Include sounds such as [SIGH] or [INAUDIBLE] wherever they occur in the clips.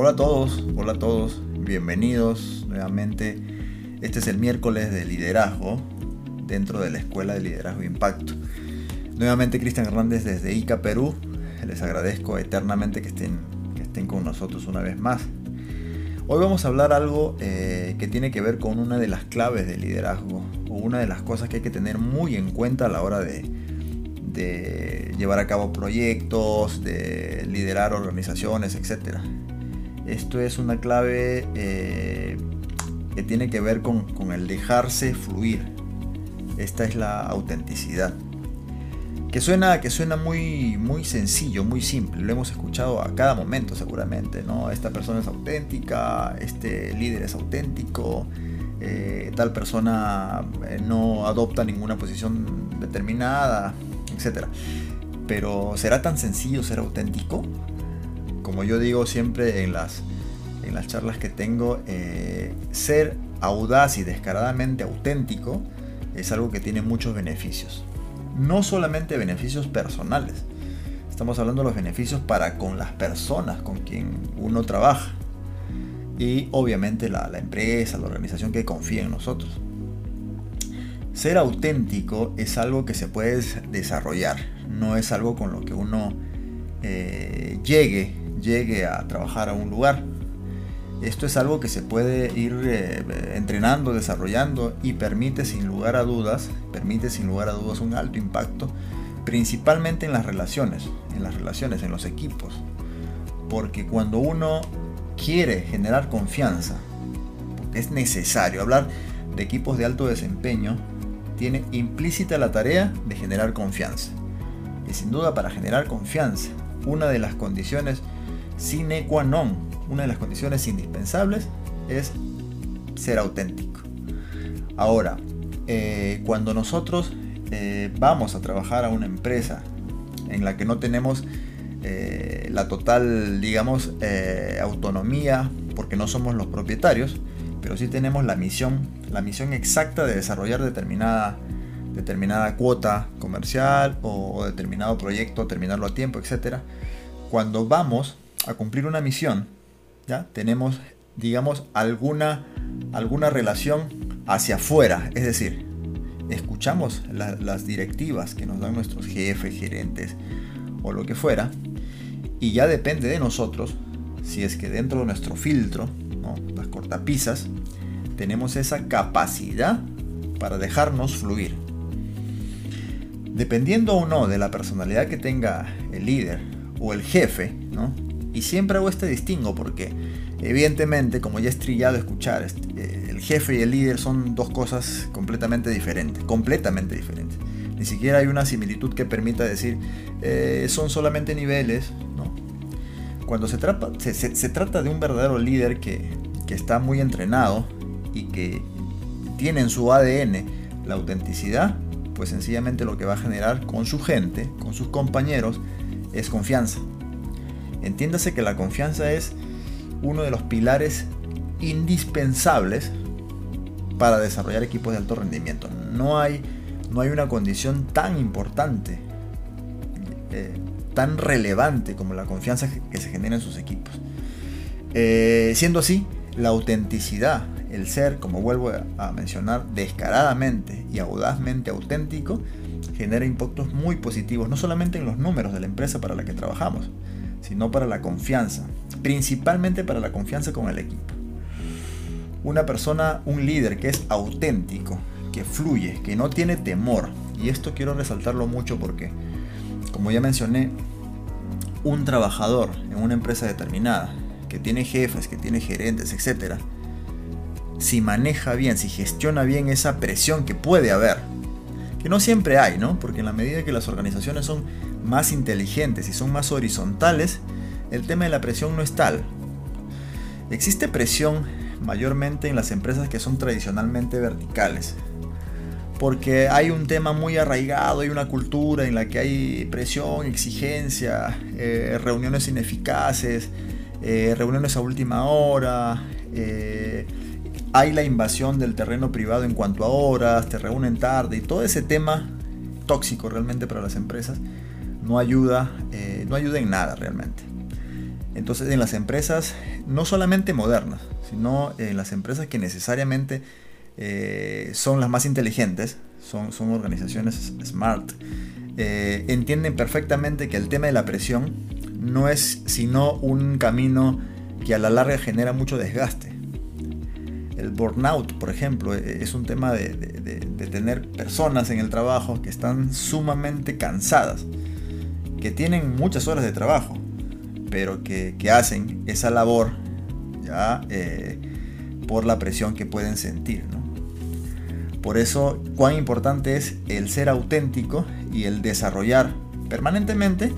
Hola a todos, hola a todos, bienvenidos nuevamente. Este es el miércoles de liderazgo dentro de la Escuela de Liderazgo e Impacto. Nuevamente Cristian Hernández desde ICA Perú. Les agradezco eternamente que estén, que estén con nosotros una vez más. Hoy vamos a hablar algo eh, que tiene que ver con una de las claves del liderazgo o una de las cosas que hay que tener muy en cuenta a la hora de, de llevar a cabo proyectos, de liderar organizaciones, etc. Esto es una clave eh, que tiene que ver con, con el dejarse fluir. Esta es la autenticidad que suena, que suena muy, muy sencillo, muy simple. Lo hemos escuchado a cada momento seguramente, ¿no? Esta persona es auténtica, este líder es auténtico, eh, tal persona eh, no adopta ninguna posición determinada, etc. Pero ¿será tan sencillo ser auténtico? Como yo digo siempre en las, en las charlas que tengo, eh, ser audaz y descaradamente auténtico es algo que tiene muchos beneficios no solamente beneficios personales, estamos hablando de los beneficios para con las personas con quien uno trabaja y obviamente la, empresa, la organización que confía en nosotros. Ser auténtico es algo que se puede desarrollar, no es algo con lo que uno eh, llegue, llegue a trabajar a un lugar. Esto es algo que se puede ir eh, entrenando, desarrollando y permite sin lugar a dudas, permite sin lugar a dudas un alto impacto, principalmente en las relaciones, en las relaciones, en los equipos. Porque cuando uno quiere generar confianza, es necesario hablar de equipos de alto desempeño, tiene implícita la tarea de generar confianza. Y sin duda para generar confianza, una de las condiciones sine qua non una de las condiciones indispensables es ser auténtico. Ahora, eh, cuando nosotros eh, vamos a trabajar a una empresa en la que no tenemos eh, la total, digamos, autonomía, porque no somos los propietarios, pero sí tenemos la misión, la misión exacta de desarrollar determinada, determinada cuota comercial o, determinado proyecto, terminarlo a tiempo, etc. Cuando vamos a cumplir una misión, tenemos, digamos, alguna, alguna relación hacia afuera, es decir, escuchamos las directivas que nos dan nuestros jefes, gerentes o lo que fuera, y ya depende de nosotros si es que dentro de nuestro filtro, las cortapisas, tenemos esa capacidad para dejarnos fluir. Dependiendo o no de la personalidad que tenga el líder o el jefe, ¿no? Y siempre hago este distingo porque evidentemente, como ya es trillado escuchar, eh, el jefe y el líder son dos cosas completamente diferentes, completamente diferentes. Ni siquiera hay una similitud que permita decir, eh, son solamente niveles, ¿no? Cuando se trata, se, trata de un verdadero líder que, que está muy entrenado y que tiene en su ADN la autenticidad, pues sencillamente lo que va a generar con su gente, con sus compañeros, es confianza. Entiéndase que la confianza es uno de los pilares indispensables para desarrollar equipos de alto rendimiento. No hay, no hay una condición tan importante, eh, tan relevante como la confianza que se genera en sus equipos. Eh, siendo así, la autenticidad, el ser, como vuelvo a mencionar, descaradamente y audazmente auténtico, genera impactos muy positivos, no solamente en los números de la empresa para la que trabajamos, sino para la confianza, principalmente para la confianza con el equipo. Una persona, un líder que es auténtico, que fluye, que no tiene temor, y esto quiero resaltarlo mucho porque, como ya mencioné, un trabajador en una empresa determinada, que tiene jefes, que tiene gerentes, etc., si maneja bien, si gestiona bien esa presión que puede haber, que no siempre hay, ¿no? Porque en la medida que las organizaciones son más inteligentes y son más horizontales, el tema de la presión no es tal. Existe presión mayormente en las empresas que son tradicionalmente verticales, porque hay un tema muy arraigado, hay una cultura en la que hay presión, exigencia, eh, reuniones ineficaces, eh, reuniones a última hora, eh, hay la invasión del terreno privado en cuanto a horas, te reúnen tarde y todo ese tema tóxico realmente para las empresas no ayuda, no ayuda en nada realmente. Entonces en las empresas, no solamente modernas, sino en las empresas que necesariamente eh, son las más inteligentes, son, son organizaciones smart, eh, entienden perfectamente que el tema de la presión no es sino un camino que a la larga genera mucho desgaste. El burnout, por ejemplo, es un tema de, tener personas en el trabajo que están sumamente cansadas, que tienen muchas horas de trabajo, pero que, hacen esa labor ya eh, por la presión que pueden sentir. Por eso, cuán importante es el ser auténtico y el desarrollar permanentemente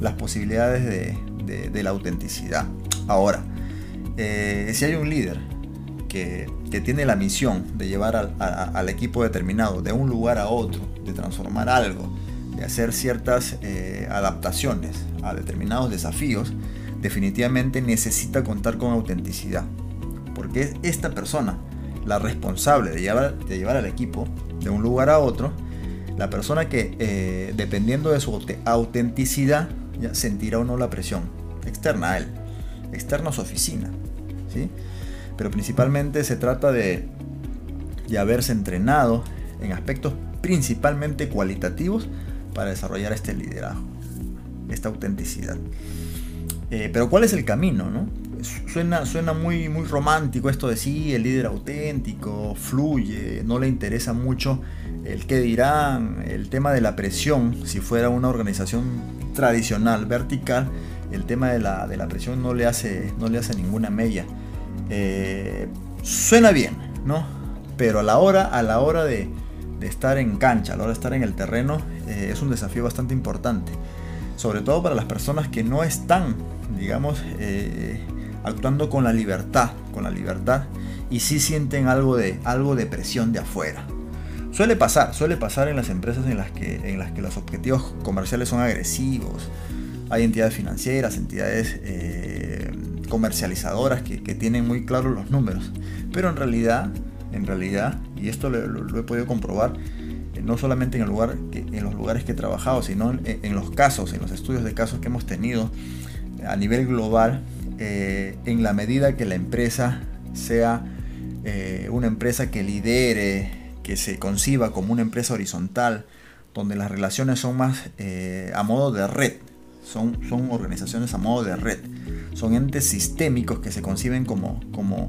las posibilidades de, la autenticidad. Ahora, eh, si hay un líder que, tiene la misión de llevar al, equipo determinado de un lugar a otro, de transformar algo, de hacer ciertas eh, adaptaciones a determinados desafíos, definitivamente necesita contar con autenticidad. Porque es esta persona la responsable de llevar, de llevar al equipo de un lugar a otro, la persona que eh, dependiendo de su autenticidad ya sentirá o no la presión externa a él, externa a su oficina. ¿sí? Pero principalmente se trata de, de haberse entrenado en aspectos principalmente cualitativos para desarrollar este liderazgo, esta autenticidad. Eh, pero ¿cuál es el camino? No? suena, suena muy, muy romántico esto de sí, el líder auténtico, fluye, no le interesa mucho el qué dirán, el tema de la presión, si fuera una organización tradicional, vertical, el tema de la, presión no le hace, no le hace ninguna mella. Eh, suena bien, ¿no? Pero a la hora, a la hora de, estar en cancha, a la hora de estar en el terreno, eh, es un desafío bastante importante. Sobre todo para las personas que no están, digamos, eh, actuando con la libertad, con la libertad, y sí sienten algo de, algo de presión de afuera. Suele pasar, suele pasar en las empresas en las que, en las que los objetivos comerciales son agresivos. Hay entidades financieras, entidades eh, comercializadoras que, tienen muy claros los números. Pero en realidad, en realidad, y esto lo, he podido comprobar, eh, no solamente en, el lugar en los lugares que he trabajado, sino en, en, los casos, en los estudios de casos que hemos tenido a nivel global, eh, en la medida que la empresa sea eh, una empresa que lidere, que se conciba como una empresa horizontal, donde las relaciones son más eh, a modo de red, son, son organizaciones a modo de red, son entes sistémicos que se conciben como, como,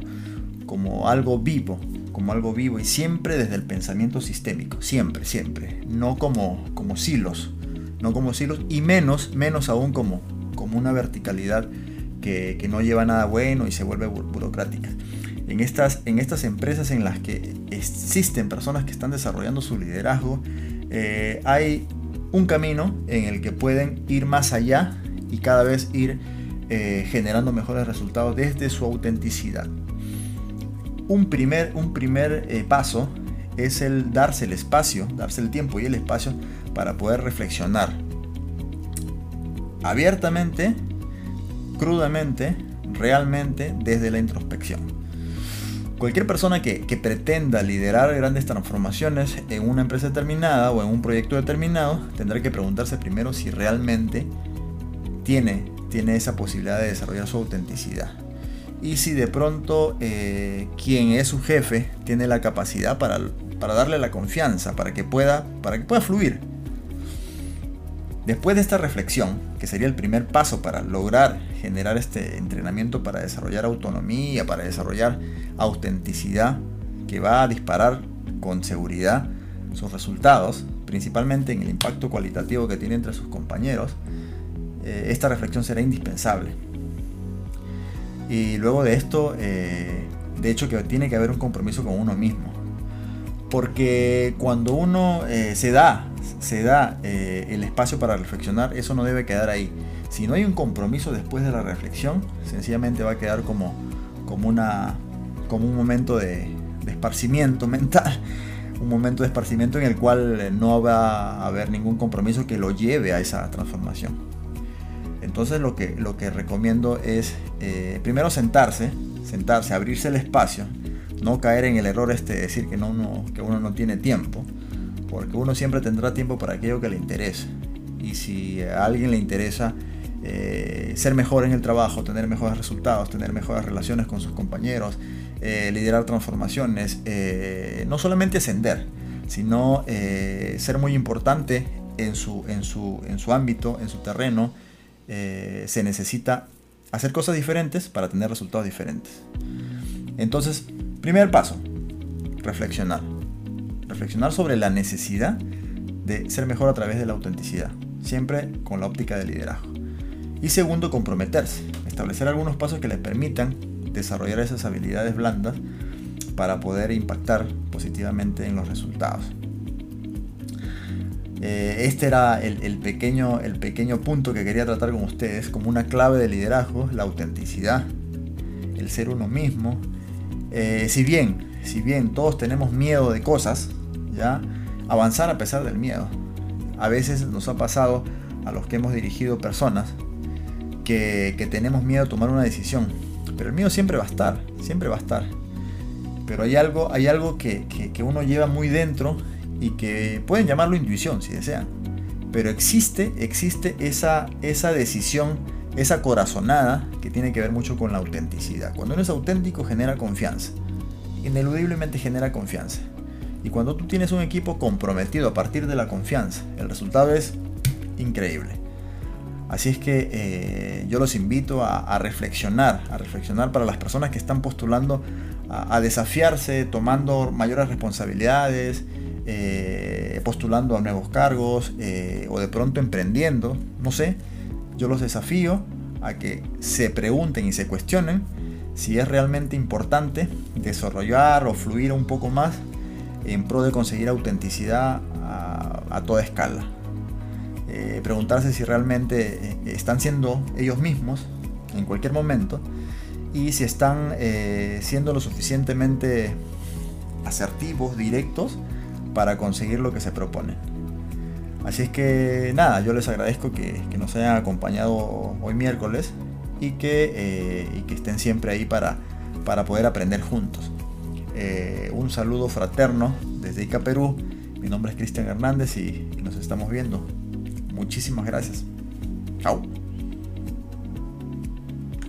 como algo vivo, como algo vivo y siempre desde el pensamiento sistémico, siempre, siempre, no como, como silos, no como silos y menos, menos aún como, como una verticalidad que, no lleva nada bueno y se vuelve burocrática. En estas, en estas empresas en las que existen personas que están desarrollando su liderazgo, eh, hay un camino en el que pueden ir más allá y cada vez ir eh, generando mejores resultados desde su autenticidad. Un primer, un primer eh, paso es el darse el espacio, darse el tiempo y el espacio para poder reflexionar abiertamente crudamente, realmente, desde la introspección. Cualquier persona que, pretenda liderar grandes transformaciones en una empresa determinada o en un proyecto determinado tendrá que preguntarse primero si realmente tiene, tiene esa posibilidad de desarrollar su autenticidad. Y si de pronto eh, quien es su jefe tiene la capacidad para, para darle la confianza, para que pueda, para que pueda fluir Después de esta reflexión, que sería el primer paso para lograr generar este entrenamiento para desarrollar autonomía, para desarrollar autenticidad, que va a disparar con seguridad sus resultados, principalmente en el impacto cualitativo que tiene entre sus compañeros, eh, esta reflexión será indispensable. Y luego de esto, eh, de hecho que tiene que haber un compromiso con uno mismo. Porque cuando uno eh, se da se da eh, el espacio para reflexionar, eso no debe quedar ahí. Si no hay un compromiso después de la reflexión, sencillamente va a quedar como, como, una, como un momento de, esparcimiento [LAUGHS] mental, un momento de esparcimiento en el cual no va a haber ningún compromiso que lo lleve a esa transformación. Entonces lo que, lo que recomiendo es eh, primero sentarse, sentarse, abrirse el espacio, no caer en el error este de decir que, no, que uno no tiene tiempo porque uno siempre tendrá tiempo para aquello que le interesa. Y si a alguien le interesa eh, ser mejor en el trabajo, tener mejores resultados, tener mejores relaciones con sus compañeros, eh, liderar transformaciones, no solamente ascender, sino ser muy importante en su, en, su, en su ámbito, en su terreno, se necesita hacer cosas diferentes para tener resultados diferentes. Entonces, primer paso, reflexionar. Reflexionar sobre la necesidad de ser mejor a través de la autenticidad, siempre con la óptica de liderazgo. Y segundo, comprometerse, establecer algunos pasos que les permitan desarrollar esas habilidades blandas para poder impactar positivamente en los resultados. Eh, este era el, pequeño, el pequeño punto que quería tratar con ustedes como una clave de liderazgo, la autenticidad, el ser uno mismo. Eh, si bien, si bien todos tenemos miedo de cosas, ya avanzar a pesar del miedo. A veces nos ha pasado a los que hemos dirigido personas que, tenemos miedo a tomar una decisión. Pero el miedo siempre va a estar, siempre va a estar. Pero hay algo, hay algo que, uno lleva muy dentro y que pueden llamarlo intuición si desean. Pero existe, existe esa, esa decisión, esa corazonada que tiene que ver mucho con la autenticidad. Cuando uno es auténtico genera confianza. Ineludiblemente genera confianza. Y cuando tú tienes un equipo comprometido a partir de la confianza, el resultado es increíble. Así es que eh, yo los invito a, reflexionar, a reflexionar para las personas que están postulando a, desafiarse, tomando mayores responsabilidades, eh, postulando a nuevos cargos eh, o de pronto emprendiendo, no sé, yo los desafío a que se pregunten y se cuestionen si es realmente importante desarrollar o fluir un poco más en pro de conseguir autenticidad a toda escala. Eh, preguntarse si realmente están siendo ellos mismos en cualquier momento y si están siendo lo suficientemente asertivos, directos para conseguir lo que se proponen. Así es que nada, yo les agradezco que, nos hayan acompañado hoy miércoles y que, que estén siempre ahí para, para poder aprender juntos. un saludo fraterno desde Ica, Perú. Mi nombre es Cristian Hernández y nos estamos viendo. Muchísimas gracias. Chao.